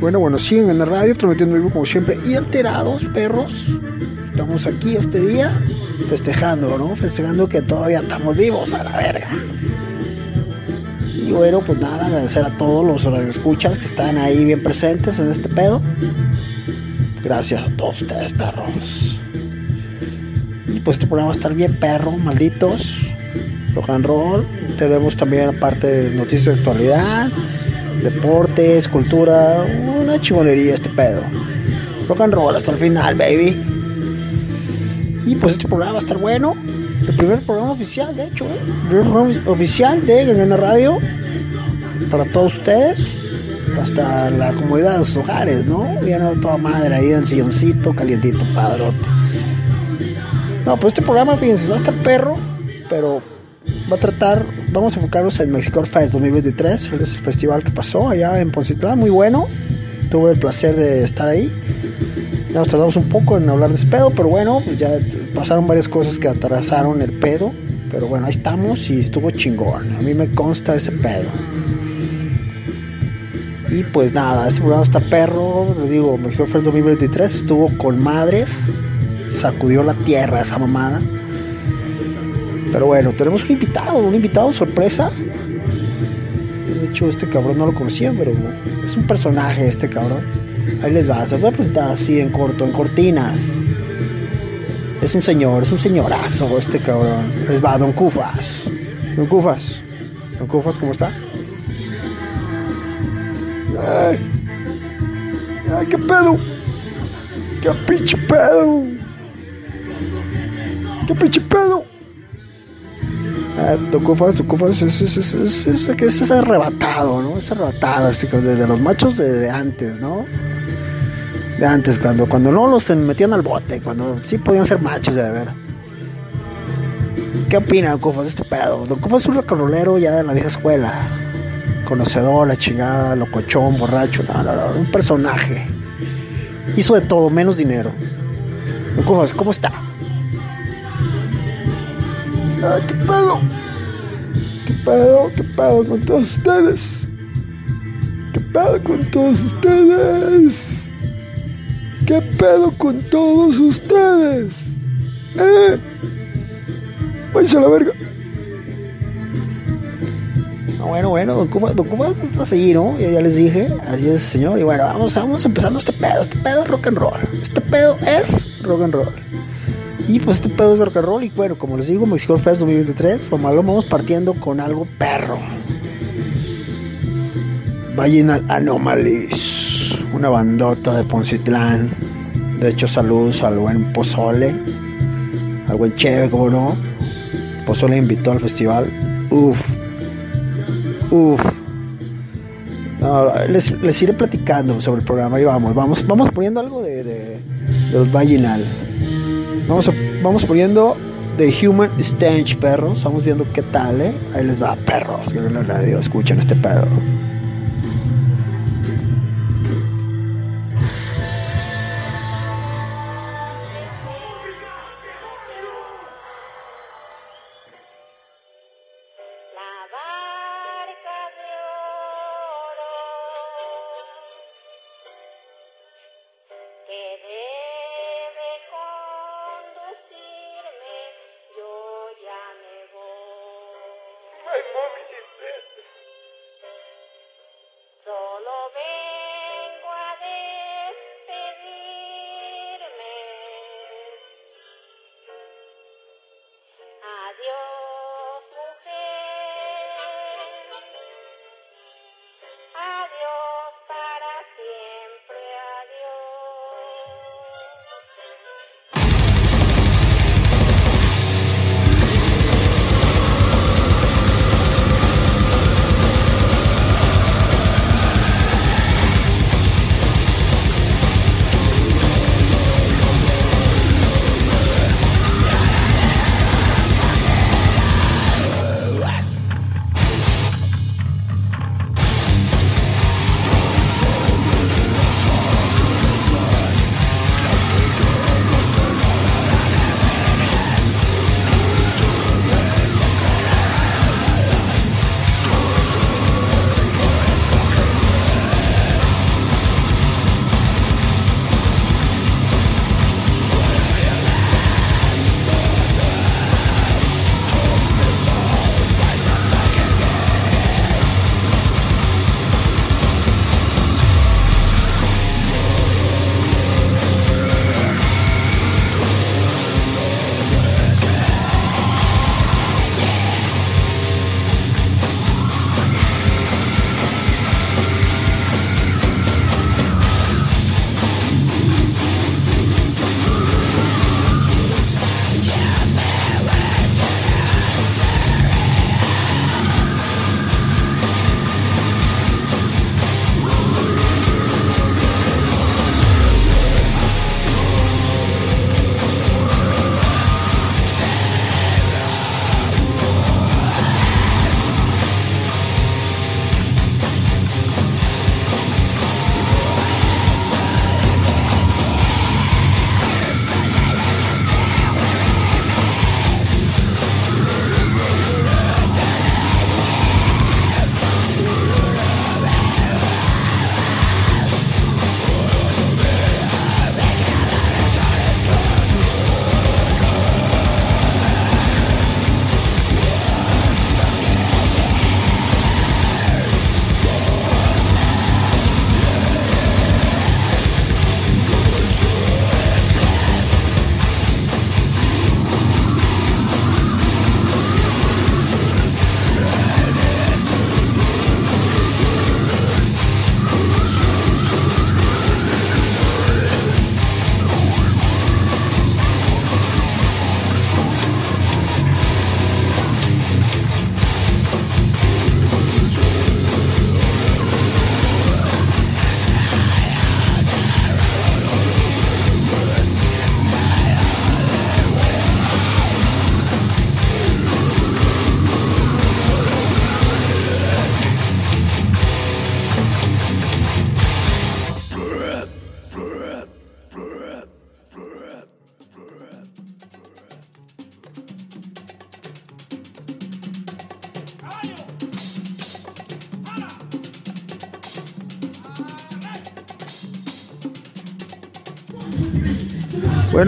Bueno, bueno, siguen en la radio, transmitiendo vivo como siempre. Y alterados, perros. Estamos aquí este día festejando, ¿no? Festejando que todavía estamos vivos a la verga. Y bueno, pues nada, agradecer a todos los escuchas que están ahí bien presentes en este pedo. Gracias a todos ustedes, perros. Y pues este programa va a estar bien perro, malditos. Rock roll. Tenemos también aparte noticias de actualidad, deportes, cultura, una chimonería este pedo. Rock and roll hasta el final, baby. Y pues este programa va a estar bueno. El primer programa oficial, de hecho, ¿eh? El primer programa oficial de Ganana Radio para todos ustedes. Hasta la comodidad de sus hogares, ¿no? Viendo toda madre ahí en silloncito, calientito, padrote. No, pues este programa, fíjense, va a estar perro, pero va a tratar, vamos a enfocarnos en Mexico Fest 2023, el festival que pasó allá en Poncitlán, muy bueno. Tuve el placer de estar ahí. Ya nos tardamos un poco en hablar de ese pedo, pero bueno, pues ya pasaron varias cosas que atrasaron el pedo. Pero bueno, ahí estamos y estuvo chingón. A mí me consta ese pedo. Y pues nada, este programa está perro. Les digo, México Fest 2023 estuvo con madres. Sacudió la tierra esa mamada. Pero bueno, tenemos un invitado, un invitado sorpresa. De hecho, este cabrón no lo conocía, pero es un personaje este cabrón. Ahí les va, se voy a presentar así en corto, en cortinas. Es un señor, es un señorazo este cabrón. Les va, Don Cufas. Don Cufas. Don Cufas, ¿cómo está? Ay, ay, qué pedo. Qué pinche pedo. Qué pinche pedo. Ah, Cufas, Don Cufas es, es, es, es, arrebatado, ¿no? Es arrebatado, que desde los machos de, antes, ¿no? de antes, cuando, cuando no los metían al bote, cuando sí podían ser machos de ver. ¿Qué opina Don Cufas de este pedo? Don Cufas es un rocarolero ya de la vieja escuela. Conocedor, la chingada, locochón, borracho, un personaje. Hizo de todo, menos dinero. Don Cufas, ¿cómo está? Ay, ¿qué pedo? ¿Qué pedo? ¿Qué pedo con todos ustedes? ¿Qué pedo con todos ustedes? ¿Qué pedo con todos ustedes? ¿Eh? Váyanse a la verga. No, bueno, bueno, don Cuba, don Cuba está así, ¿no? Ya, ya les dije, así es, señor. Y bueno, vamos, vamos empezando este pedo. Este pedo es rock and roll. Este pedo es rock and roll. Y pues este pedo es rock and roll. Y bueno, como les digo, Mexico Fest 2023, vamos, lo vamos partiendo con algo perro. Vayan Anomalies, una bandota de Poncitlán. De hecho, saludos al buen Pozole, al buen Cheve, como no. Pozole invitó al festival. Uf, uf. Les, les, iré platicando sobre el programa y vamos, vamos, vamos poniendo algo de, de, de los Vaginal. Vamos, a, vamos poniendo The Human Stench, perros. Vamos viendo qué tal, ¿eh? Ahí les va, perros, que la radio escuchan este pedo.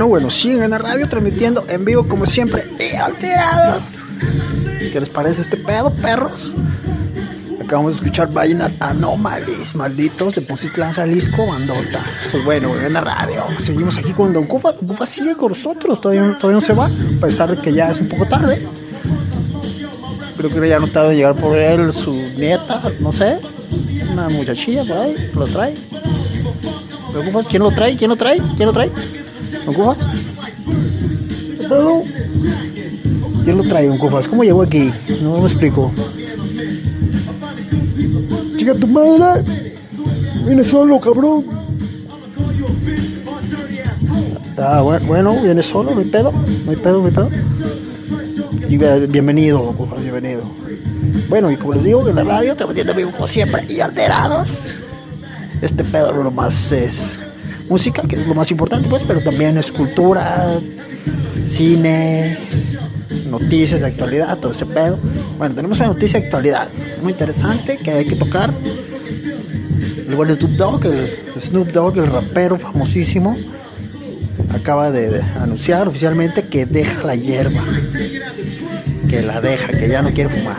Bueno, bueno, siguen en la radio transmitiendo en vivo como siempre y alterados. ¿Qué les parece este pedo, perros? Acabamos de escuchar Vayan Anomalies, malditos de Poncitlán, Jalisco, bandota. Pues bueno, en la radio. Seguimos aquí con Don Cufa. Don Cufa sigue con nosotros, todavía, todavía no se va, a pesar de que ya es un poco tarde. Creo que ya no tarda en llegar por él su nieta, no sé, una muchachilla por ahí, lo trae. ¿Don Cufas? ¿Quién lo trae? ¿Quién lo trae? ¿Quién lo trae? ¿Don Cufas? ¿Quién lo trae, Don Cufas? ¿Cómo llegó aquí? No me explico. Chica tu madre. Viene solo, cabrón. Ah, bueno, viene solo, no hay pedo. No hay pedo, no hay pedo. Bienvenido, Don Cufas, bienvenido. Bueno, y como les digo, en la radio te metiendo vivo como siempre y alterados. Este pedo lo más es música, que es lo más importante, pues, pero también es cultura, cine, noticias de actualidad, todo ese pedo. Bueno, tenemos una noticia de actualidad muy interesante que hay que tocar. Buen Snoop Dogg, el Snoop Dogg, el rapero famosísimo, acaba de anunciar oficialmente que deja la hierba. Que la deja, que ya no quiere fumar.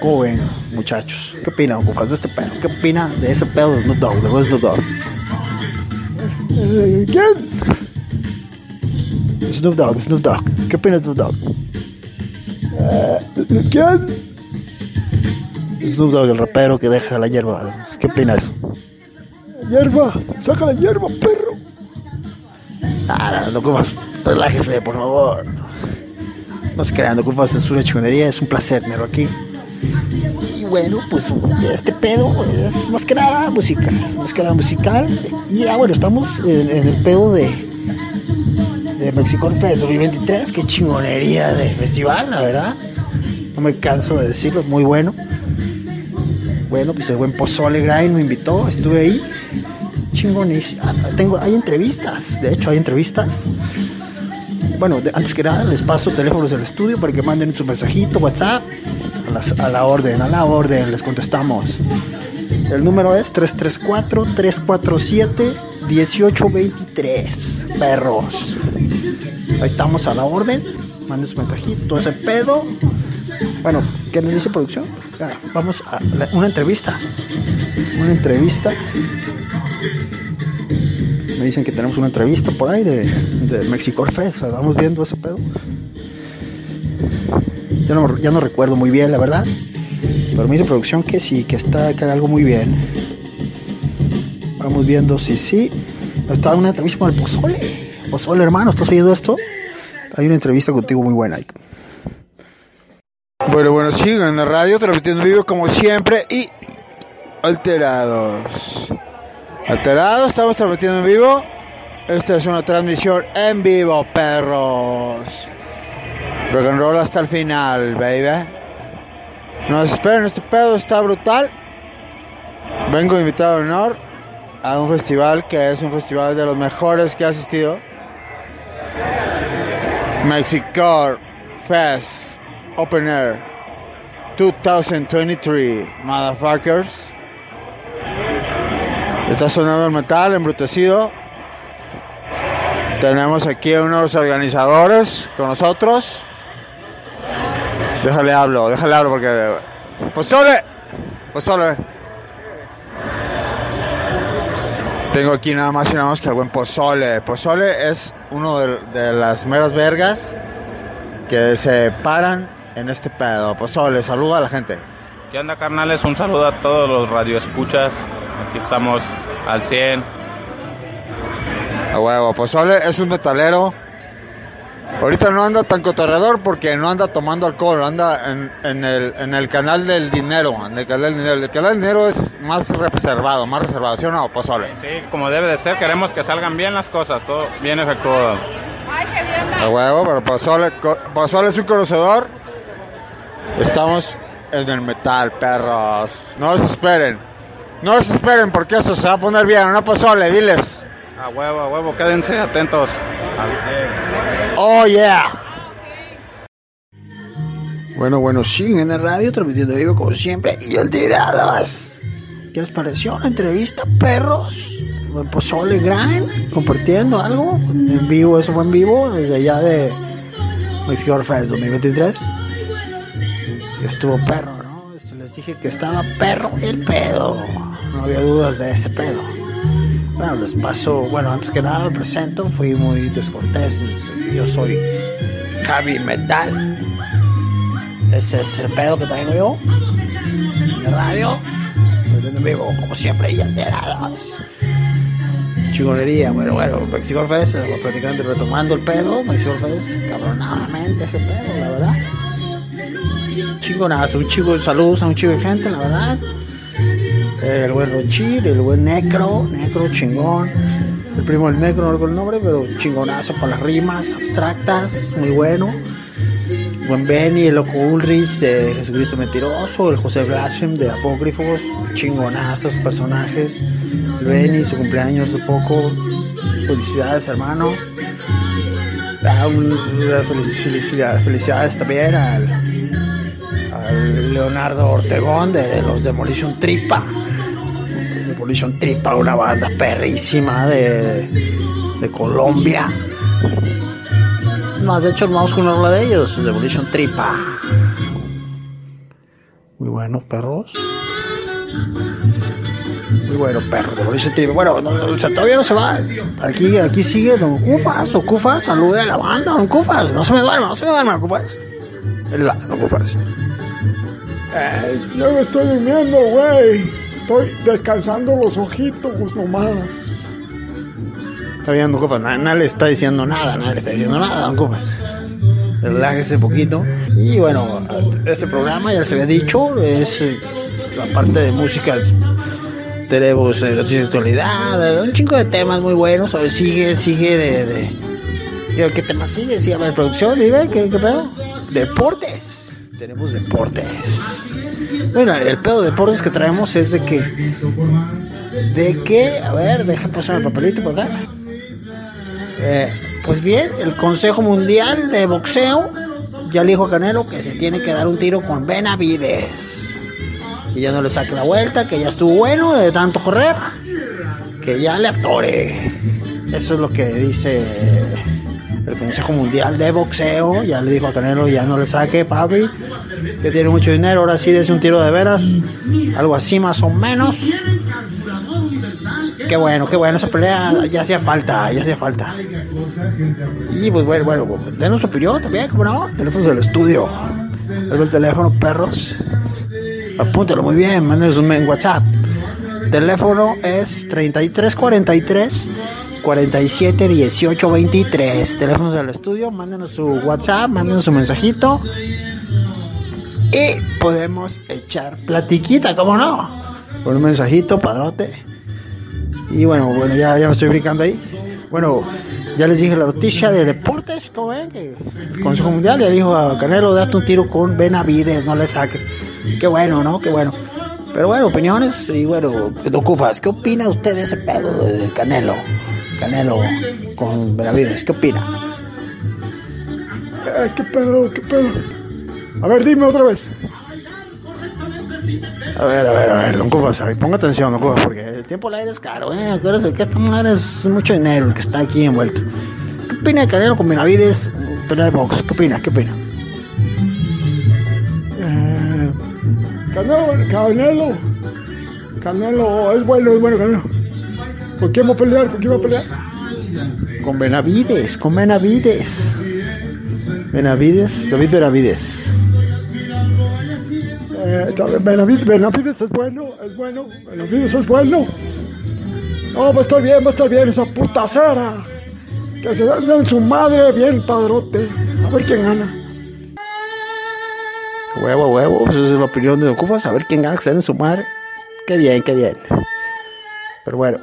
¿Cómo ven, muchachos? ¿Qué opinan, de este pedo? ¿Qué opina de ese pedo de Snoop Dogg, de Snoop Dogg? ¿Quién? Snoop Dogg, Snoop Dogg. ¿Qué opina Snoop Dogg? Eh, ¿Quién? Snoop Dogg, el rapero que deja la hierba. ¿Qué opina eso? Hierba, saca la hierba, perro. Ah, no, no relájese, por favor. No se crean, no comas, es una chingonería, es un placer tenerlo aquí bueno, pues este pedo es más que nada musical, más que nada musical. Y ya bueno, estamos en, el pedo de, de Mexico Fest 2023, qué chingonería de festival, la verdad. No me canso de decirlo, muy bueno. Bueno, pues el buen Pozole Grind me invitó, estuve ahí. Chingonísimo. Ah, tengo, hay entrevistas, de hecho hay entrevistas. Bueno, antes que nada les paso teléfonos del estudio para que manden su mensajito, WhatsApp, a, la orden, a la orden, les contestamos. El número es 334-347-1823. Perros. Ahí estamos a la orden. Manden sus mensajitos, todo ese pedo. Bueno, ¿qué nos dice producción? Vamos a una entrevista. Una entrevista. Me dicen que tenemos una entrevista por ahí de, de Mexico Fest. Vamos viendo ese pedo. Ya no, ya no recuerdo muy bien, la verdad. Pero me dice producción que sí, que está que algo muy bien. Vamos viendo si sí. Está una entrevista con el Pozole. Pozole, hermano, ¿estás oyendo esto? Hay una entrevista contigo muy buena. Bueno, bueno, sigo en la radio, transmitiendo en vivo como siempre y alterados. Alterados, estamos transmitiendo en vivo. Esta es una transmisión en vivo, perros. Rock and roll hasta el final, baby. Nos esperen, este pedo está brutal. Vengo invitado de honor a un festival que es un festival de los mejores que he asistido. Mexico Fest Open Air 2023, motherfuckers. Está sonando el metal embrutecido. Tenemos aquí a unos organizadores con nosotros. Déjale hablo, déjale hablo porque. ¡Pozole! ¡Pozole! Tengo aquí nada más y nada más que el buen Pozole. Pozole es uno de, las meras vergas que se paran en este pedo. Pozole, saluda a la gente. ¿Qué onda, carnales? Un saludo a todos los radioescuchas. Aquí estamos al 100. A huevo, Pozole es un metalero Ahorita no anda tan cotorredor porque no anda tomando alcohol, anda en, el, canal del dinero, en el canal del dinero. El canal del dinero es más reservado, más reservado, ¿sí o no, Pozole? Sí, como debe de ser, queremos que salgan bien las cosas, todo bien efectuado. Ay, qué bien. A huevo, pero Pozole, es un conocedor. Estamos en el metal, perros. No esperen, no esperen porque eso se va a poner bien, ¿no, Pozole? Diles. A huevo, a huevo, quédense atentos. Oh, yeah. Bueno, bueno, siguen en la radio transmitiendo vivo como siempre y alterados. ¿Qué les pareció la entrevista, perros? pozole grind, compartiendo algo en vivo, eso fue en vivo, desde allá de Mexico Fest 2023. Y estuvo perro, ¿no? Les dije que estaba perro el pedo, no había dudas de ese pedo. Bueno, les paso, bueno, antes que nada lo presento, fui muy descortés, yo soy Javi Metal. Ese es el pedo que traigo yo. De radio. En vivo, como siempre, y alterados. Chingonería, bueno, bueno, Mexico Fest, y retomando el pedo. Mexico Fest, cabronadamente ese pedo, la verdad. Chingonazo, un chico, saludos a un chico de gente, la verdad. El buen Rochir, el buen Necro, Necro chingón. El primo del Necro, no recuerdo el nombre, pero chingonazo para las rimas abstractas, muy bueno buen Benny, el loco Ulrich de Jesucristo Mentiroso, el José Blasphemy de Apócrifos, chingonazos personajes. El Benny, su cumpleaños de poco. Felicidades, hermano. Ah, felicidades, felicidades también al, Leonardo Ortegón de los Demolition Tripa. Demolition Tripa, una banda perrísima de, de Colombia de hecho, vamos con una de ellos, Demolition Tripa. Muy buenos perros. Muy bueno, perro, Demolition Tripa. Bueno, todavía no se va. Aquí, aquí sigue Don Cufas. Don Cufas, salude a la banda, Don Cufas. No se me duerma, no se me duerma, Cufas. Él va, Don Cufas. Eh, yo me estoy durmiendo, güey. Estoy descansando los ojitos nomás. Está bien, don Copas. Nada, le está diciendo nada, nadie le está diciendo nada, don Copas. Relájese poquito. Y bueno, este programa ya se había dicho, es eh, la parte de música. Tenemos eh, actualidad, un chingo de temas muy buenos. A ver, sigue, sigue de. de ¿Qué tema sigue? Sí, a ver, producción, dime, ¿qué, qué pedo? Deportes. Tenemos deportes. Bueno, el pedo de deportes que traemos es de que. De que, a ver, deja pasar el papelito por acá. Eh, pues bien, el Consejo Mundial de Boxeo ya le dijo a Canelo que se tiene que dar un tiro con Benavides. Y ya no le saque la vuelta, que ya estuvo bueno de tanto correr, que ya le atore. Eso es lo que dice el Consejo Mundial de Boxeo. Ya le dijo a Canelo, ya no le saque, papi, que tiene mucho dinero, ahora sí des un tiro de veras. Algo así más o menos. Qué bueno, qué bueno, esa pelea ya hacía falta, ya hacía falta. Y pues bueno, bueno, denos su opinión también, ¿cómo no? Teléfonos del estudio. El teléfono, perros. Apúntalo muy bien, mándenos un en WhatsApp. Teléfono es 3343 47 18 23. Teléfonos del estudio, mándenos su WhatsApp, mándenos su mensajito. Y podemos echar platiquita, ¿cómo no? Con un mensajito, padrote y bueno, bueno, ya, ya me estoy brincando ahí. Bueno, ya les dije la noticia de deportes, como ven, que el Consejo Mundial le dijo a Canelo, date un tiro con Benavides, no le saque. Qué bueno, ¿no? Qué bueno. Pero bueno, opiniones y bueno, Don Cufas, ¿qué opina usted de ese pedo de Canelo? Canelo con Benavides, ¿qué opina? Eh, ¿Qué pedo? ¿Qué pedo? A ver, dime otra vez. A ver, a ver, a ver, don Cubas, ponga atención, don Cubas, porque el tiempo al aire es caro, ¿eh? Acuérdate que esta mujer es mucho dinero el que está aquí envuelto. ¿Qué opina de Canelo con Benavides pelea de box? ¿Qué opina? ¿Qué opina? Eh, Canelo, Canelo, Canelo, es bueno, es bueno Canelo. ¿Con quién va a pelear? ¿Con quién va a pelear? Con Benavides, con Benavides. Benavides, David Benavides. Eh, Benavides, es bueno, es bueno, Benavides es bueno. No, va a estar bien, va a estar bien esa puta cera. Que se den su madre bien padrote. A ver quién gana. Huevo, huevo, pues esa es la opinión de Don A ver quién gana, que se den su madre. Qué bien, qué bien. Pero bueno,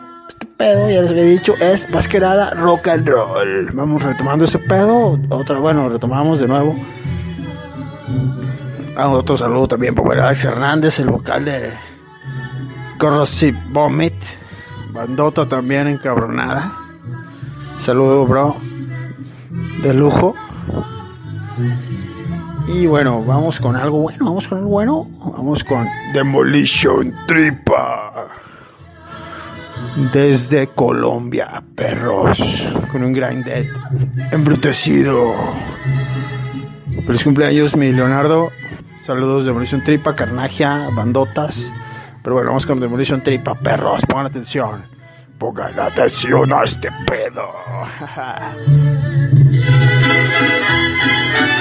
pedo, ya les había dicho, es más que nada rock and roll. Vamos retomando ese pedo. Otra, bueno, retomamos de nuevo. Ah, otro saludo también para Alex Hernández, el vocal de Corrosive Vomit. Bandota también encabronada. Saludo, bro. De lujo. Y bueno, vamos con algo bueno. Vamos con algo bueno. Vamos con Demolition Tripa. Desde Colombia, perros, con un grinded embrutecido. Feliz cumpleaños, mi Leonardo. Saludos de Demolition Tripa, Carnagia, Bandotas. Pero bueno, vamos con Demolition Tripa, perros. Pongan atención. Pongan atención a este pedo.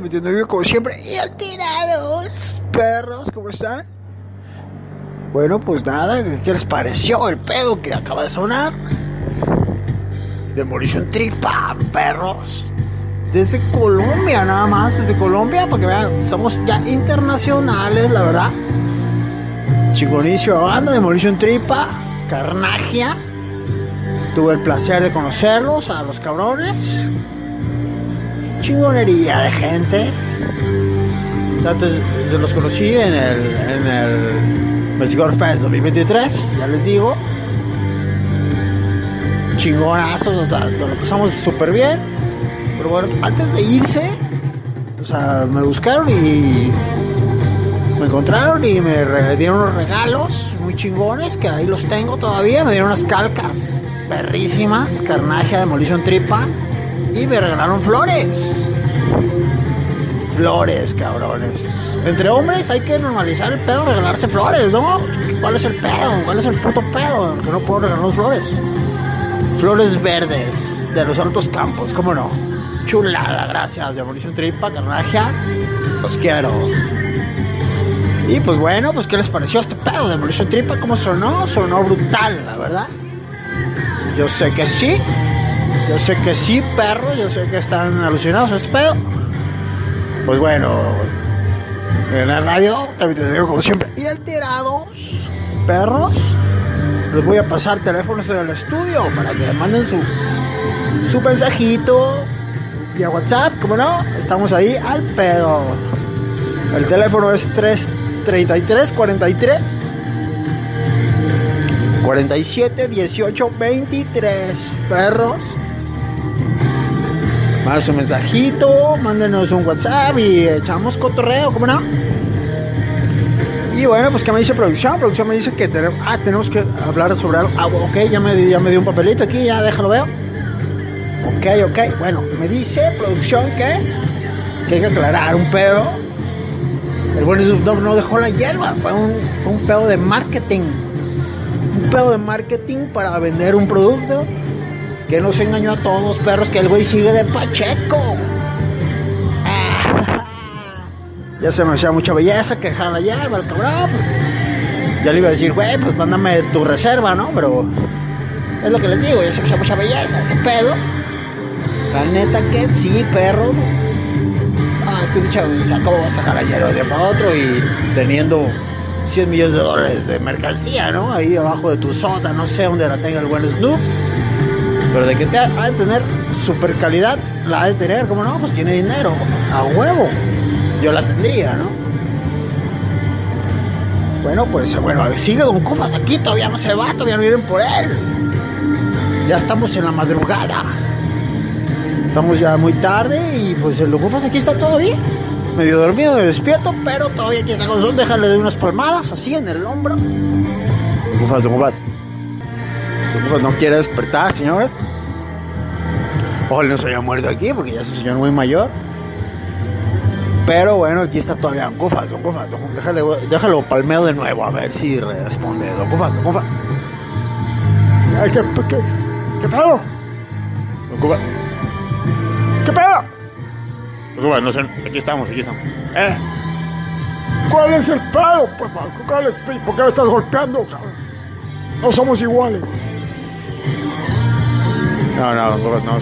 metiendo como siempre. Y alterados, perros, ¿cómo están? Bueno, pues nada, ¿qué les pareció el pedo que acaba de sonar? Demolition Tripa, perros. Desde Colombia, nada más, desde Colombia, para que vean, somos ya internacionales, la verdad. Chingonísima banda, Demolition Tripa, Carnagia. Tuve el placer de conocerlos, a los cabrones chingonería de gente. Antes yo los conocí en el, en el Mexico Fest 2023, ya les digo. Chingonazos, lo pasamos súper bien. Pero bueno, antes de irse, o sea, me buscaron y me encontraron y me dieron unos regalos muy chingones que ahí los tengo todavía. Me dieron unas calcas perrísimas, carnaje, demolición tripa y me regalaron flores. Flores, cabrones. Entre hombres hay que normalizar el pedo, regalarse flores, ¿no? ¿Cuál es el pedo? ¿Cuál es el puto pedo? Que no puedo regalar flores. Flores verdes de los altos campos, ¿cómo no? Chulada, gracias. Demolición tripa, carnaje. Los quiero. Y pues bueno, pues ¿qué les pareció este pedo? Demolition Tripa, ¿cómo sonó? Sonó brutal, la verdad. Yo sé que sí. Yo sé que sí, perro. Yo sé que están alucinados a este pedo. Pues bueno, en la radio, también te digo como siempre. Y alterados, perros. Les voy a pasar teléfonos del estudio para que manden su, su mensajito vía WhatsApp, como no. Estamos ahí al pedo. El teléfono es 333 43 47 18 23 perros. Manden su mensajito, mándenos un WhatsApp y echamos cotorreo, ¿cómo no? Y bueno, pues ¿qué me dice producción? Producción me dice que tenemos, ah, tenemos que hablar sobre algo. Ah, ok, ya me, ya me dio un papelito aquí, ya déjalo veo. Ok, ok, bueno, me dice producción que, que hay que aclarar un pedo. El buen Snoop no dejó la hierba, fue un, fue un pedo de marketing. Un pedo de marketing para vender un producto que nos engañó a todos, perros, que el güey sigue de Pacheco. Ya se me hacía mucha belleza que dejaran la hierba, el cabrón, pues. Ya le iba a decir, güey, pues mándame tu reserva, ¿no? Pero es lo que les digo, ya se me hacía mucha belleza ese pedo. La neta que sí, perro. Ah, es que mucha, sea, ¿cómo vas a la hierba de para otro y teniendo 100 millones de dólares de mercancía, ¿no? Ahí abajo de tu sota, no sé dónde la tenga el buen Snoop. Pero de que te ha de tener super calidad, la ha de tener, ¿cómo no? Pues tiene dinero, a huevo. Yo la tendría, ¿no? Bueno, pues bueno, sigue Don Cufas aquí, todavía no se va, todavía no vienen por él. Ya estamos en la madrugada. Estamos ya muy tarde y pues el Don Cufas aquí está todavía. Medio dormido, medio despierto, pero todavía aquí está con nosotros. Déjale de unas palmadas así en el hombro. Don Cufas, Don Cufas. Don Cufas no quiere despertar, señores. Ojalá no se haya muerto aquí porque ya es un señor muy mayor. Pero bueno, aquí está todavía Don Cufas, Don Cufas, Cufas. Déjale, déjalo palmeo de nuevo a ver si responde. Don Cufas, Don Cufas. ¿Qué, pedo? Don Cuba, ¿Qué pedo? Don no sé, aquí estamos, aquí estamos. Eh, ¿Cuál es el pedo? Pues, ¿cuál es- ¿Por qué me estás golpeando, cabrón? No somos iguales. No, no, Cuba, no.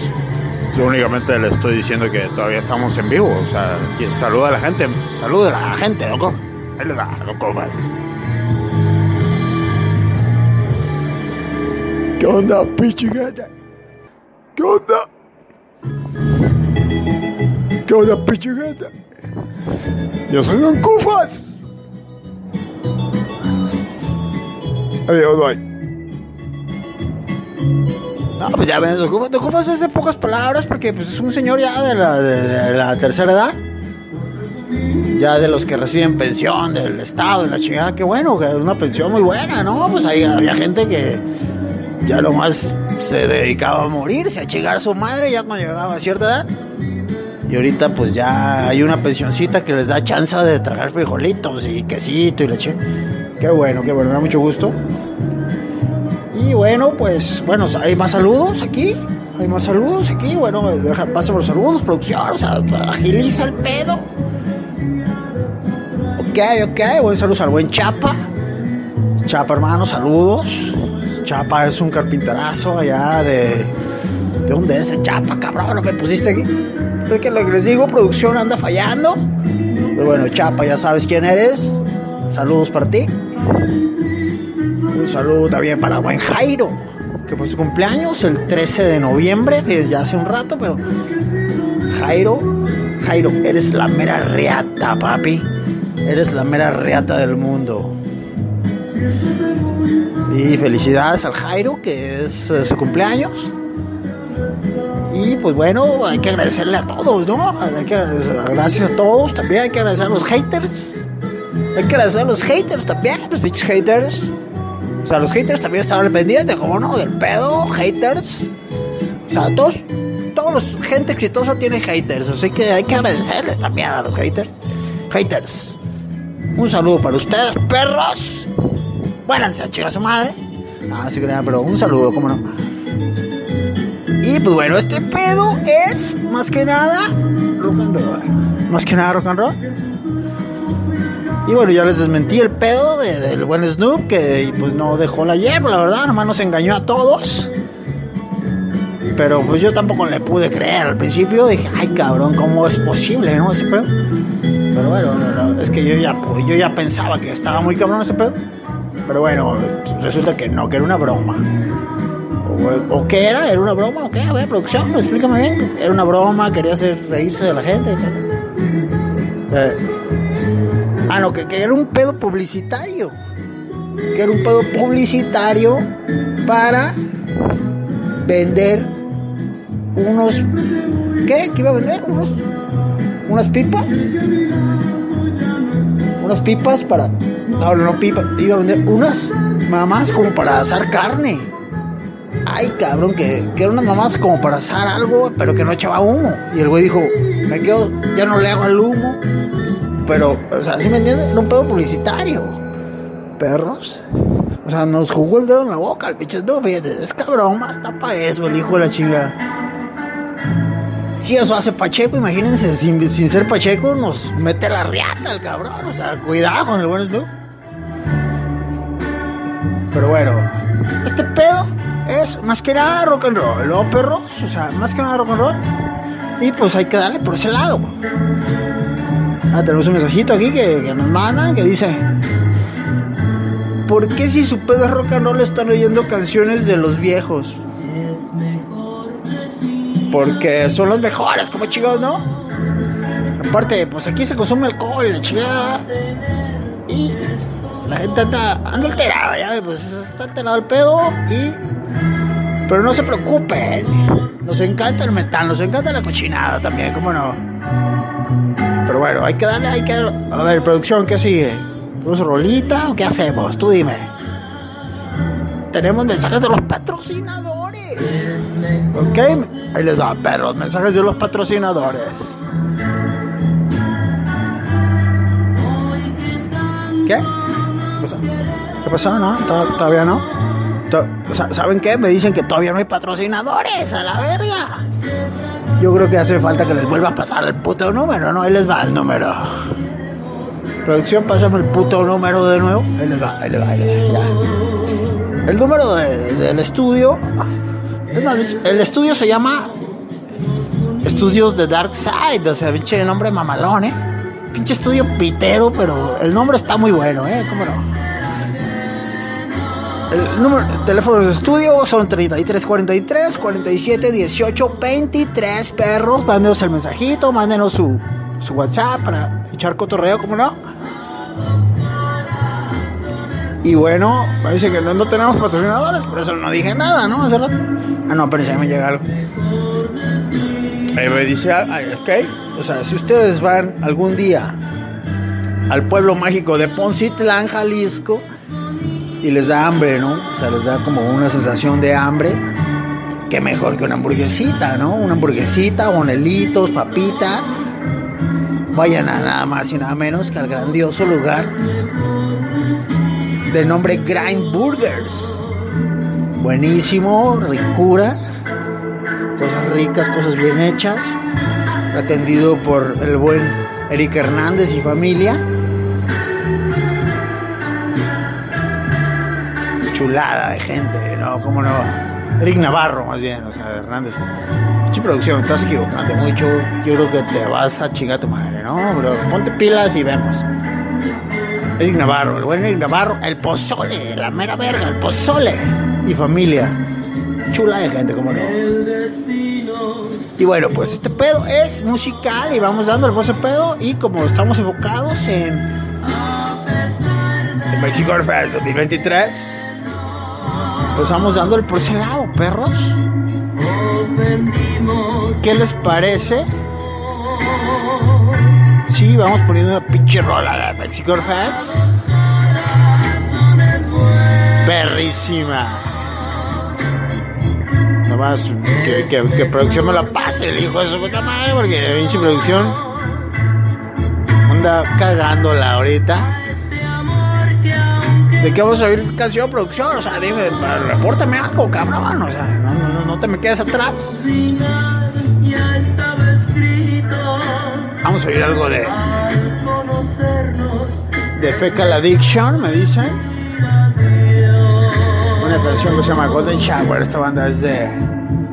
Yo únicamente le estoy diciendo que todavía estamos en vivo. O sea, saluda a la gente, saluda a la gente, Cuba. Ahí le da, Don Cuba. ¿Qué onda, pichigata? ¿Qué onda? ¿Qué onda, pichigata? Yo soy Don Cufas. Adiós, bye. No, pues ya ven, te ocupas, ocupas de pocas palabras porque pues, es un señor ya de la, de- de la tercera edad. Ya de los que reciben pensión del Estado y la chingada, que bueno, que es una pensión muy buena, ¿no? Pues ahí había gente que ya nomás se dedicaba a morirse, a chingar a su madre ya cuando llegaba a cierta edad. Y ahorita pues ya hay una pensioncita que les da chance de tragar frijolitos y quesito y leche. Qué bueno, qué bueno, me da mucho gusto. Bueno, pues, bueno, hay más saludos aquí. Hay más saludos aquí. Bueno, deja, paso por los saludos, producción. O sea, agiliza el pedo. Ok, ok. Buen saludos al buen Chapa. Chapa, hermano, saludos. Chapa es un carpinterazo allá de. ¿De dónde es Chapa, cabrón? Lo que pusiste aquí. Es que les digo, producción anda fallando. Pero bueno, Chapa, ya sabes quién eres. Saludos para ti. Un saludo también para buen Jairo, que fue su cumpleaños el 13 de noviembre, ya hace un rato, pero Jairo, Jairo, eres la mera reata, papi. Eres la mera reata del mundo. Y felicidades al Jairo, que es su cumpleaños. Y pues bueno, hay que agradecerle a todos, ¿no? Hay que gracias a todos. También hay que agradecer a los haters. Hay que agradecer a los haters también, los pinches haters. O sea, los haters también estaban al pendiente, como no, del pedo, haters. O sea, todos, todos los gente exitosa tiene haters, así que hay que agradecerles también a los haters. Haters, un saludo para ustedes, perros. Buénanse a chingar su madre. Ah, sí pero un saludo, cómo no. Y pues bueno, este pedo es más que nada rock and roll. Más que nada rock and roll. Y bueno, ya les desmentí el pedo de- del buen Snoop, que pues no dejó la hierba, la verdad, nomás nos engañó a todos. Pero pues yo tampoco le pude creer al principio, dije, ay cabrón, ¿cómo es posible, no? Ese pedo. Pero bueno, no, no, es que yo ya, yo ya pensaba que estaba muy cabrón ese pedo. Pero bueno, resulta que no, que era una broma. ¿O, qué era? ¿Era una broma o qué? A ver, producción, explícame bien. Era una broma, quería hacer reírse de la gente. Ah, no, que, que era un pedo publicitario. Que era un pedo publicitario para vender unos... ¿Qué? ¿Qué iba a vender? ¿Unos, ¿Unas pipas? Unas pipas para... No, no pipas. Iba a vender unas mamás como para asar carne. Ay, cabrón, que, que eran unas mamás como para asar algo, pero que no echaba humo. Y el güey dijo, me quedo, ya no le hago al humo. Pero, o sea, ¿sí me entiendes? Era un pedo publicitario. Perros. O sea, nos jugó el dedo en la boca el pinche no, es cabrón, más para eso el hijo de la chinga. Si eso hace Pacheco, imagínense, sin, sin ser Pacheco, nos mete la riata el cabrón. O sea, cuidado con el buen Snoop. Pero bueno, este pedo es más que nada rock and roll, ¿no, perros? O sea, más que nada rock and roll. Y pues hay que darle por ese lado. Ah, tenemos un mensajito aquí que, nos mandan que dice: ¿Por qué si su pedo es rock and roll están oyendo canciones de los viejos? Porque son los mejores, como chicos, ¿no? Aparte, pues aquí se consume alcohol, chingada. Y la gente anda, anda alterada, ya, pues está alterado el pedo y... Pero no se preocupen, nos encanta el metal, nos encanta la cochinada también, ¿cómo no? Pero bueno, hay que darle, hay que... A ver, producción, ¿qué sigue? ¿Tenemos rolita o qué hacemos? Tú dime. Tenemos mensajes de los patrocinadores. Ok, ahí les va, perros, mensajes de los patrocinadores. ¿Qué? ¿Qué pasó? ¿Qué pasó? ¿No? ¿Tod- ¿Todavía no? ¿Saben qué? Me dicen que todavía no hay patrocinadores, a la verga. Yo creo que hace falta que les vuelva a pasar el puto número, ¿no? Ahí les va el número. Producción, pásame el puto número de nuevo. Ahí les va, ahí les va, ahí les va. El número de- del estudio. Es más, el estudio se llama Estudios de Dark Side. O sea, pinche nombre mamalón, ¿eh? Pinche estudio pitero, pero el nombre está muy bueno, ¿eh? ¿Cómo no? El número de teléfono de estudio son 3343 47 18 23 perros. Mándenos el mensajito, mándenos su, su WhatsApp para echar cotorreo, ¿cómo no? Y bueno, parece que no, no tenemos patrocinadores, por eso no dije nada, ¿no? Hace rato. Ah, no, pero ya me llega algo. Ahí me dice, ah, ah, ok. O sea, si ustedes van algún día al pueblo mágico de Poncitlán, Jalisco, y les da hambre, ¿no? O sea, les da como una sensación de hambre. Qué mejor que una hamburguesita, ¿no? Una hamburguesita, bonelitos, papitas. Vayan a nada más y nada menos que al grandioso lugar de nombre Grind Burgers. Buenísimo, ricura, cosas ricas, cosas bien hechas. Atendido por el buen Eric Hernández y familia. Chulada de gente, ¿no? ¿Cómo no? Eric Navarro, más bien, o sea, Hernández. Mucha producción, estás equivocando mucho. Yo creo que te vas a chingar a tu madre, ¿no? Pero ponte pilas y vemos. Eric Navarro, el buen Eric Navarro, el pozole, la mera verga, el pozole. Y familia. Chula de gente, como no. Y bueno, pues este pedo es musical y vamos dando el ese pedo. Y como estamos enfocados en. En Mexico Fest 2023, pues vamos dando el por ese lado, perros. ¿Qué les parece? Sí, vamos poniendo una pinche rola de Mexico. Perrísima. Nomás que, producción me la pase, de su puta madre, porque pinche producción anda cagándola ahorita. ¿De qué vamos a oír canción producción? O sea, dime, repórtame algo, cabrón. O sea, no, no, no te me quedes atrás. Vamos a oír algo de. De Fecal Addiction, me dicen. Una canción que se llama Golden Shower. Esta banda es de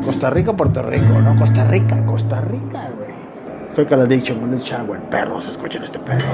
Costa Rica, Puerto Rico, ¿no? Costa Rica, Costa Rica, güey. Fecal Addiction, Golden Shower. Perros, escuchen este perro.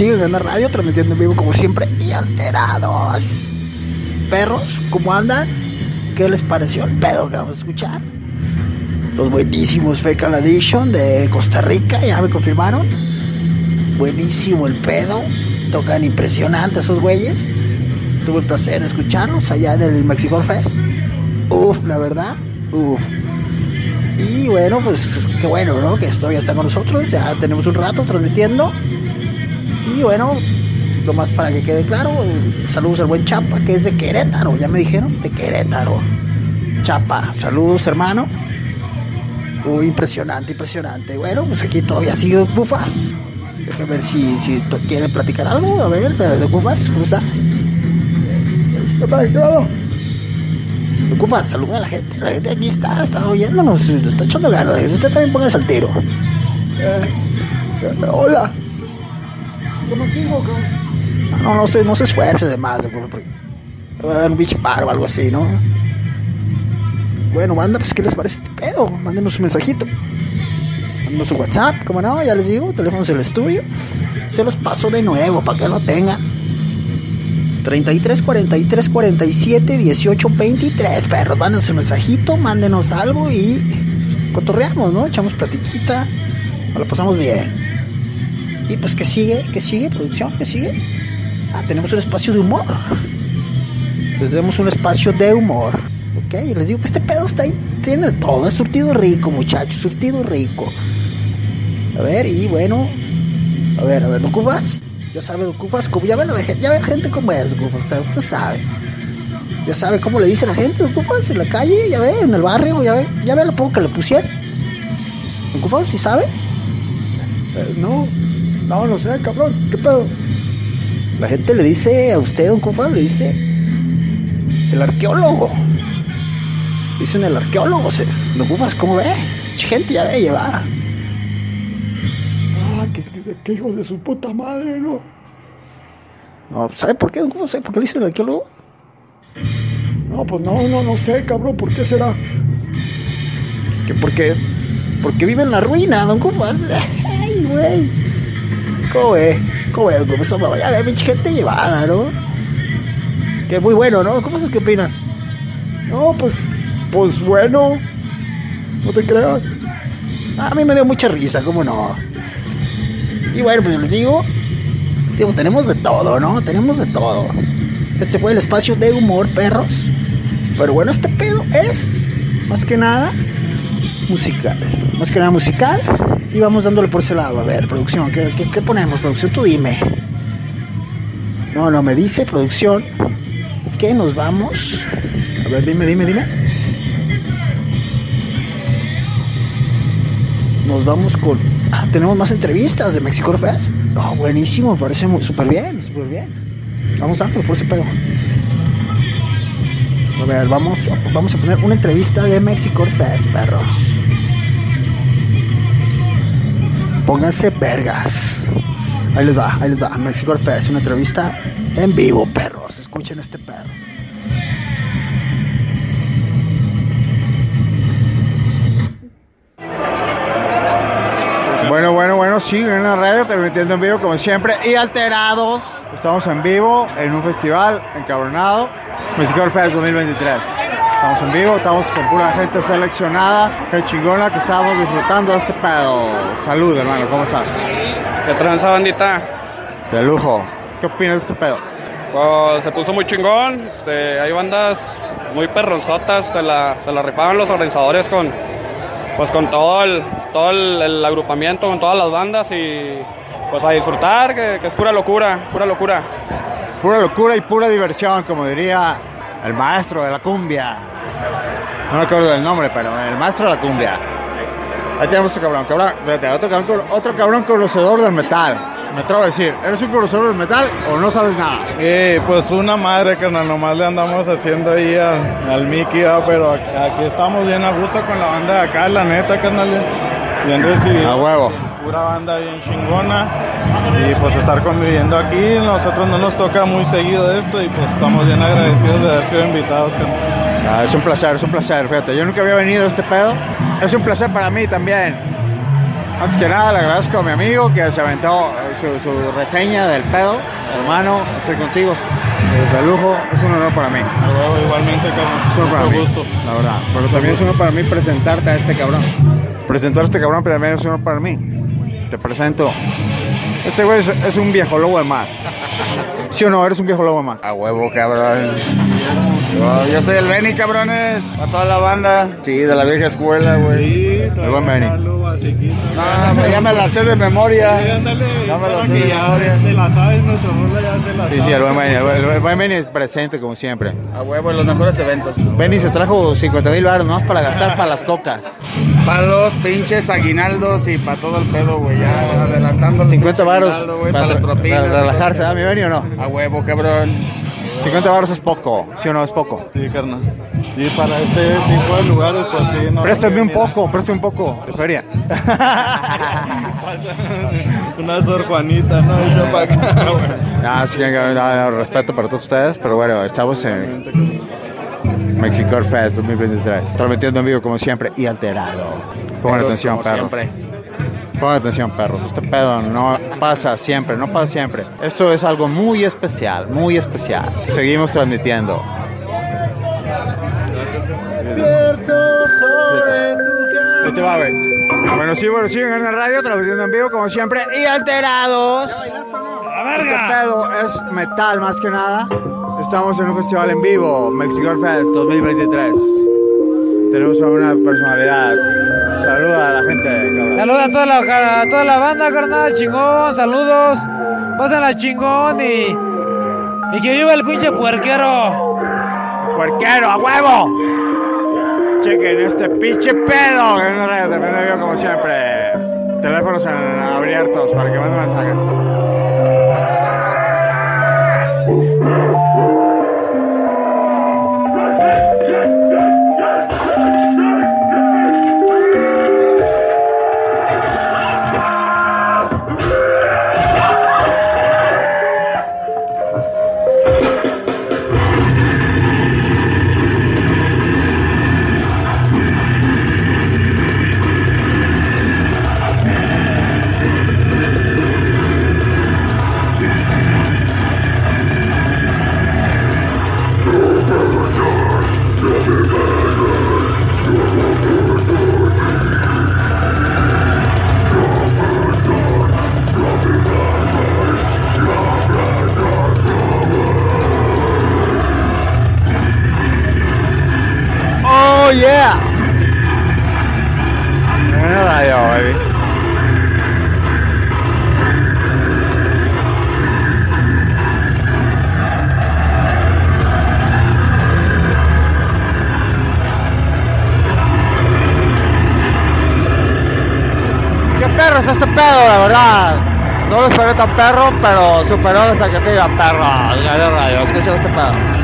Siguen en la radio transmitiendo en vivo como siempre y alterados. Perros, ¿cómo andan? ¿Qué les pareció el pedo que vamos a escuchar? Los buenísimos Fecal Edition de Costa Rica, ya me confirmaron. Buenísimo el pedo. Tocan impresionante esos güeyes. Tuve el placer de escucharlos allá en el Mexico Fest. Uf, la verdad. Uf. Y bueno, pues qué bueno, ¿no? Que esto ya con nosotros. Ya tenemos un rato transmitiendo. Y bueno, lo más para que quede claro, saludos al buen Chapa, que es de Querétaro, ya me dijeron, de Querétaro. Chapa, saludos hermano. Uy, impresionante, impresionante. Bueno, pues aquí todavía sigue Don Cufas. Déjame ver si, si quiere platicar algo. A ver, de, de Cufas, ¿cómo está? Don Cufas, saluda a la gente. La gente aquí está, está oyéndonos, está echando ganas. Usted también póngase al tiro. Eh, eh, hola. No, no se, no se esfuerce de más, le va a dar un bicho paro o algo así, ¿no? Bueno, banda, pues, ¿qué les parece este pedo? Mándenos un mensajito. Mándenos su WhatsApp, como no, ya les digo, teléfonos del estudio. Se los paso de nuevo para que lo tengan. 33 43 47 18 23, perros. Mándenos un mensajito, mándenos algo y cotorreamos, ¿no? Echamos platiquita, nos lo pasamos bien. Y pues, ¿qué sigue? ¿Qué sigue, producción? ¿Qué sigue? Ah, tenemos un espacio de humor. Entonces tenemos un espacio de humor. Ok, les digo que este pedo está ahí, tiene todo, es surtido rico, muchachos, surtido rico. A ver, y bueno, a ver, a ver, Don Cufas, ya sabe, Don Cufas, como ya ve la gente, ya ve gente cómo es, Don Cufas, usted, sabe. Ya sabe cómo le dice la gente, Don Cufas, en la calle, ya ve, en el barrio, ya ve, ya ve lo poco que le pusieron. Don Cufas, ¿sí sabe? Eh, no, no, no sé, cabrón. ¿Qué pedo? La gente le dice a usted, Don Cufas, le dice el arqueólogo. Dicen el arqueólogo, se, Don Cufas, ¿cómo ve? Gente ya ve llevar. Ah, qué, qué, qué hijo de su puta madre, ¿no? No, ¿sabe por qué, Don Cufas? ¿Sabe por qué le dicen el arqueólogo? No, pues no, no, no sé, cabrón. ¿Por qué será? Que porque, porque vive en la ruina, Don Cufas. Ay, güey. ¿Cómo ve? ¿Cómo Don Cufas? Hombre, Ya mucha gente llevada, ¿no? Que muy bueno, ¿no? ¿Cómo es qué opina? No, pues, pues bueno. No te creas. A mí me dio mucha risa, ¿cómo no? Y bueno, pues les digo, digo, tenemos de todo, ¿no? Tenemos de todo. Este fue el espacio de humor, perros. Pero bueno, este pedo es, más que nada, musical. Más que nada musical. Y vamos dándole por ese lado. A ver, producción, ¿qué, qué, ponemos? Producción, tú dime. No, no, me dice producción que nos vamos. A ver, dime, dime, dime. Nos vamos con. Ah, tenemos más entrevistas de Mexico Fest. Oh, buenísimo, parece súper bien, súper bien. Vamos dándole por ese pedo. A ver, vamos, vamos a poner una entrevista de Mexico Fest, perros. Pónganse vergas. Ahí les va, ahí les va. Mexico Fest, una entrevista en vivo, perros. Escuchen este perro. Bueno, bueno, bueno, sí, en la radio, transmitiendo en vivo como siempre y alterados. Estamos en vivo en un festival encabronado, Musical Fest 2023. Estamos en vivo, estamos con pura gente seleccionada, qué chingona que estamos disfrutando de este pedo. Salud, hermano, ¿cómo estás? ¿Qué tranza, bandita? De lujo. ¿Qué opinas de este pedo? Pues, se puso muy chingón. Este, hay bandas muy perronzotas. Se la, se la rifaban los organizadores con, pues, con todo, el, todo el, el agrupamiento, con todas las bandas. Y pues a disfrutar, que, que es pura locura, pura locura. Pura locura y pura diversión, como diría el maestro de la cumbia. No me acuerdo del nombre, pero el maestro de la cumbia. Ahí tenemos otro cabrón, cabrón, otro cabrón, otro cabrón conocedor del metal. Me atrevo a decir, ¿eres un conocedor del metal o no sabes nada? Eh, pues una madre, carnal, nomás le andamos haciendo ahí al, al Mickey, ¿va? pero aquí, estamos bien a gusto con la banda de acá, la neta, carnal, bien, bien recibido. A huevo. Pura banda bien chingona. Y pues estar conviviendo aquí, nosotros no nos toca muy seguido esto y pues estamos bien agradecidos de haber sido invitados, carnal. Ah, es un placer, es un placer, fíjate, yo nunca había venido a este pedo. Es un placer para mí también. Antes que nada, le agradezco a mi amigo que se aventó eh, su, su reseña del pedo. Hermano, estoy contigo, es de lujo, es un honor para mí. Igualmente, Es carnal. un honor para mí, gusto. la verdad. Pero Mucho también es un honor para mí presentarte a este cabrón. Presentar a este cabrón pero también es un honor para mí. Te presento. Este güey es, es un viejo lobo de mar. ¿Sí o no? Eres un viejo lobo mar. A huevo, cabrón. Yo, yo soy el Benny, cabrones. A toda la banda. Sí, de la vieja escuela, güey. Sí, El buen Benny. Clasiquita. No, pues ya me la sé de Sí, memoria. ándale, Ya me la sé de ya memoria. Se la sabes, nuestro rola ya se la Sí, sí, el buen Benny. El, sabe. el buen Benny es presente como siempre. A huevo, en los mejores eventos. Benny se trajo 50 mil baros nomás para gastar para las cocas. Para los pinches aguinaldos y para todo el pedo, güey. Ya adelantando. el 50 pinche baros para, para las propinas. para relajarse, ¿ah, mi Benny o no? A huevo, cabrón. 50 baros es poco, ¿sí o no es poco? Sí, carnal. Sí, para este tipo de lugares, pues sí. No, Préstame un poco, préstame un poco de feria. Una Sor Juanita, ¿no? Echa pa' acá, güey. Ah, sí, que respeto para todos ustedes, pero bueno, estamos en Mexico Fest 2023, transmitiendo en vivo como siempre y alterado. Pongan Pero atención, como perros. siempre. Pongan atención, perros. Este pedo no pasa siempre, no pasa siempre. Esto es algo muy especial, muy especial. Seguimos transmitiendo. Ahí te va, güey. Bueno, sí, bueno, siguen en la radio, transmitiendo en vivo como siempre y alterados. Este pedo es metal más que nada. Estamos en un festival en vivo, Mexico Fest 2023. Tenemos a una personalidad. Saluda a la gente, cabrón. Saluda a toda la, a toda la banda, carnal, chingón, saludos. Pásenla chingón y. Y que viva el pinche puerquero. ¡Puerquero, a huevo! Chequen este pinche pedo en una radio también de vivo como siempre. Teléfonos abiertos para que manden mensajes. Lo esperé tan perro, pero superó la expectativa, perro. La radio, escucha este pedo.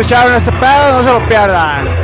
Escucharon este pedo? No se lo pierdan.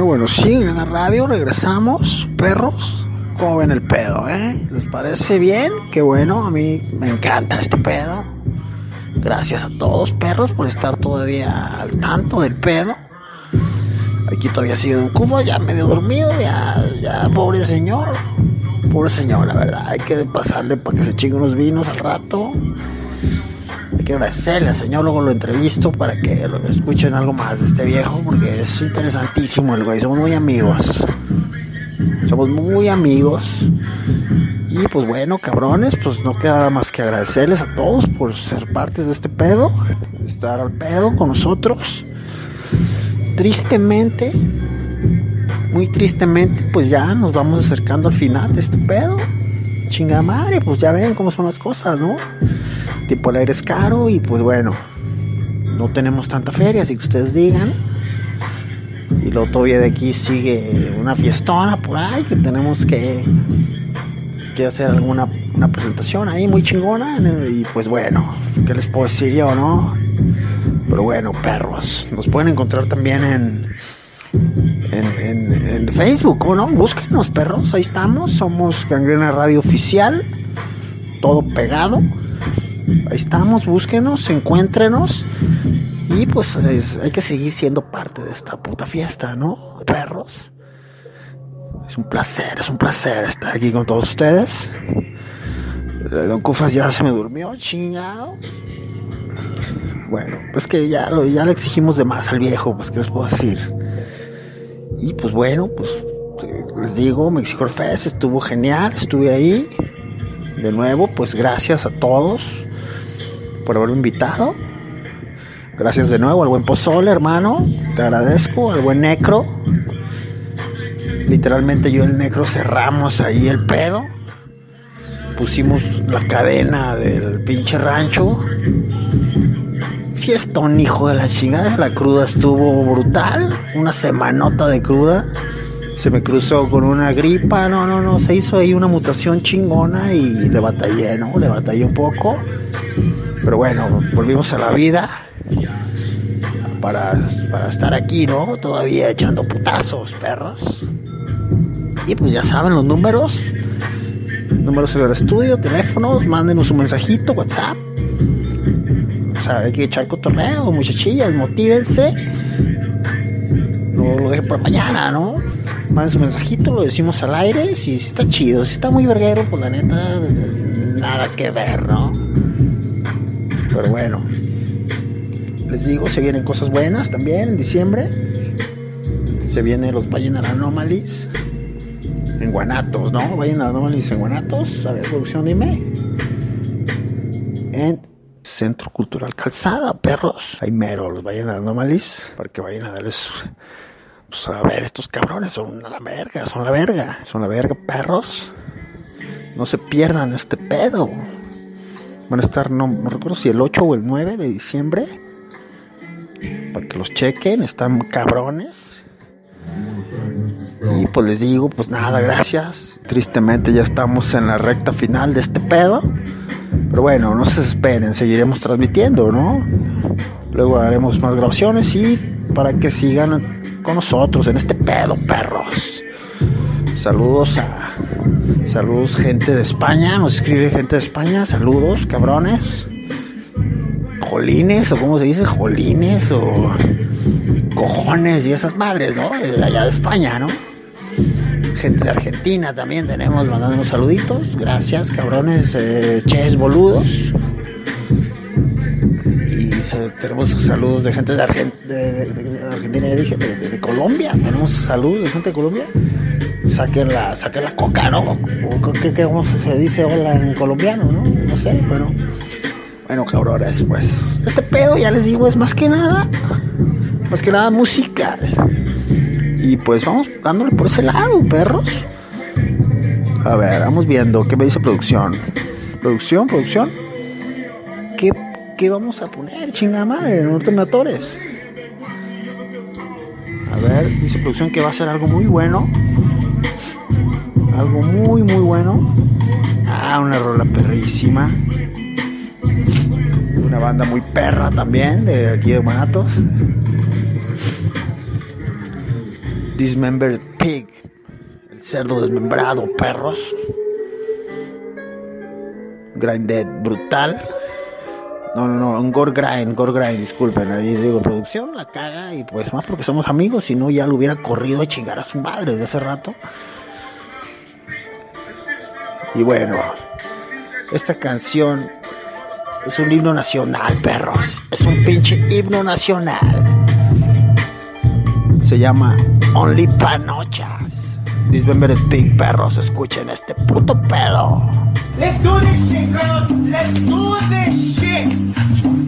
Bueno, bueno, sí, en la radio regresamos, perros. ¿Cómo ven el pedo, eh? ¿Les parece bien? Qué bueno, a mí me encanta este pedo. Gracias a todos, perros, por estar todavía al tanto del pedo. Aquí todavía sigue un cubo, ya medio dormido, ya, ya, pobre señor. Pobre señor, la verdad. Hay que pasarle para que se chingue unos vinos al rato. Que agradecerle señor, luego lo entrevisto para que lo escuchen algo más de este viejo, porque es interesantísimo el güey. Somos muy amigos. Somos muy amigos. Y pues bueno, cabrones, pues no queda más que agradecerles a todos por ser partes de este pedo, estar al pedo con nosotros. Tristemente, muy tristemente, pues ya nos vamos acercando al final de este pedo. Chinga madre, pues ya ven cómo son las cosas, ¿no? Tipo el aire es caro y pues bueno, no tenemos tanta feria, así que ustedes digan. Y luego todavía de aquí sigue una fiestona por ahí que tenemos que, que hacer alguna una presentación ahí muy chingona. Y pues bueno, ¿qué les puedo decir yo, no? Pero bueno, perros, nos pueden encontrar también en, en, en, Facebook, ¿o no? Búsquenos, perros, ahí estamos. Somos Gangrena Radio Oficial, todo pegado. Ahí estamos, búsquenos, encuéntrenos. Y pues es- hay que seguir siendo parte de esta puta fiesta, ¿no? Perros. Es un placer, es un placer estar aquí con todos ustedes. Eh, Don Cufas ya se me durmió, chingado. Bueno, pues que ya, lo, ya le exigimos de más al viejo, pues qué les puedo decir. Y pues bueno, pues eh, les digo, Mexicor Fest estuvo genial, estuve ahí. De nuevo, pues gracias a todos por haberme invitado. Gracias de nuevo al buen Pozole, hermano. Te agradezco, al buen Necro. Literalmente yo y el Necro cerramos ahí el pedo. Pusimos la cadena del pinche rancho. Fiestón, hijo de la chingada. La cruda estuvo brutal. Una semanota de cruda. Se me cruzó con una gripa. No, no, no. Se hizo ahí una mutación chingona y le batallé, ¿no? Le batallé un poco. Pero bueno, volvimos a la vida para, para estar aquí, ¿no? Todavía echando putazos, perros. Y pues ya saben los números. Números del estudio, teléfonos, mándenos un mensajito, WhatsApp. O sea, hay que echar cotorreo, muchachillas, motívense. No lo dejen para mañana, ¿no? Manden su mensajito, lo decimos al aire. Si, si está chido, si está muy verguero, pues la neta, nada que ver, ¿no? Pero bueno, les digo, se vienen cosas buenas también en diciembre. Se vienen los Ballenar Anomalies en Guanatos, ¿no? Ballenar Anomalies en Guanatos. A ver, producción, dime. En Centro Cultural Calzada, perros. Ahí mero, los Ballenar Anomalies. Para que vayan a darles. Pues a ver, estos cabrones son la verga, son la verga. Son la verga, perros. No se pierdan este pedo. Van a estar, no, no recuerdo si el 8 o el 9 de diciembre. Para que los chequen, están cabrones. Y pues les digo, pues nada, gracias. Tristemente ya estamos en la recta final de este pedo. Pero bueno, no se esperen, seguiremos transmitiendo, ¿no? Luego haremos más grabaciones y para que sigan con nosotros en este pedo, perros. Saludos a. Saludos, gente de España. Nos escribe gente de España. Saludos, cabrones. Jolines, o cómo se dice, jolines, o cojones y esas madres, ¿no? De allá de España, ¿no? Gente de Argentina también tenemos mandándonos saluditos. Gracias, cabrones, eh, ches boludos. Y tenemos saludos de gente de, Argen- de- Argentina, dije, de Colombia. Tenemos saludos de gente de Colombia. Saquen la, saquen la coca, ¿no? ¿Qué, qué, se dice hola en colombiano, no? No sé, bueno. Bueno, cabrones, pues este pedo, ya les digo, es más que nada, más que nada musical. Y pues vamos dándole por ese lado, perros. A ver, vamos viendo qué me dice producción. Producción, producción. ¿Qué, qué vamos a poner, chinga madre, en alternadores? A ver, dice producción que va a ser algo muy bueno. Algo muy, muy bueno. Ah, una rola perrísima. Una banda muy perra también, de aquí de Guanatos. Dismembered Pig. El cerdo desmembrado, perros. Grinded brutal. No, no, no, un gore grind, gore grind, disculpen. Ahí digo, producción la caga y pues más porque somos amigos, si no ya lo hubiera corrido a chingar a su madre de hace rato. Y bueno, esta canción es un himno nacional, perros. Es un pinche himno nacional. Se llama Only Panochas. Dismembered Pig, perros. Escuchen este puto pedo. Let's do this shit, girls. Let's do this. Shit,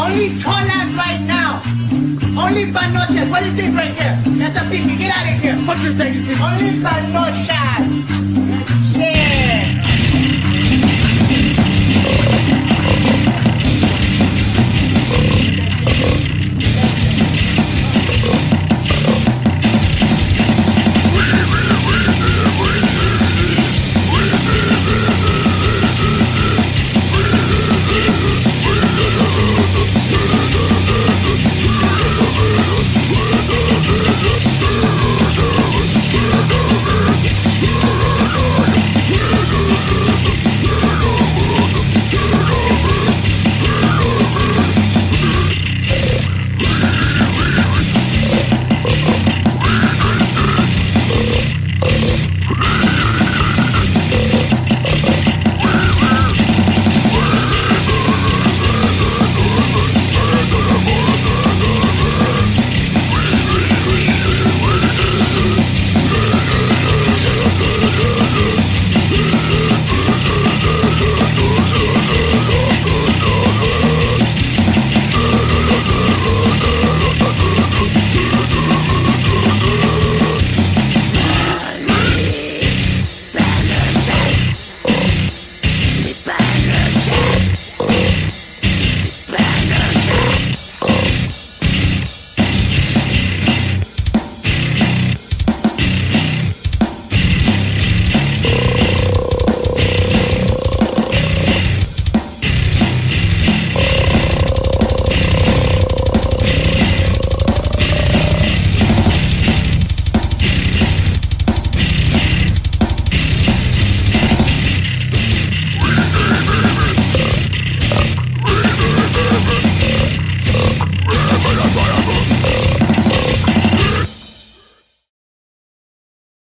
Only cholas right now. Only panochas. What is this right here? That's a pig. Get out of here. What's your name? Only panochas.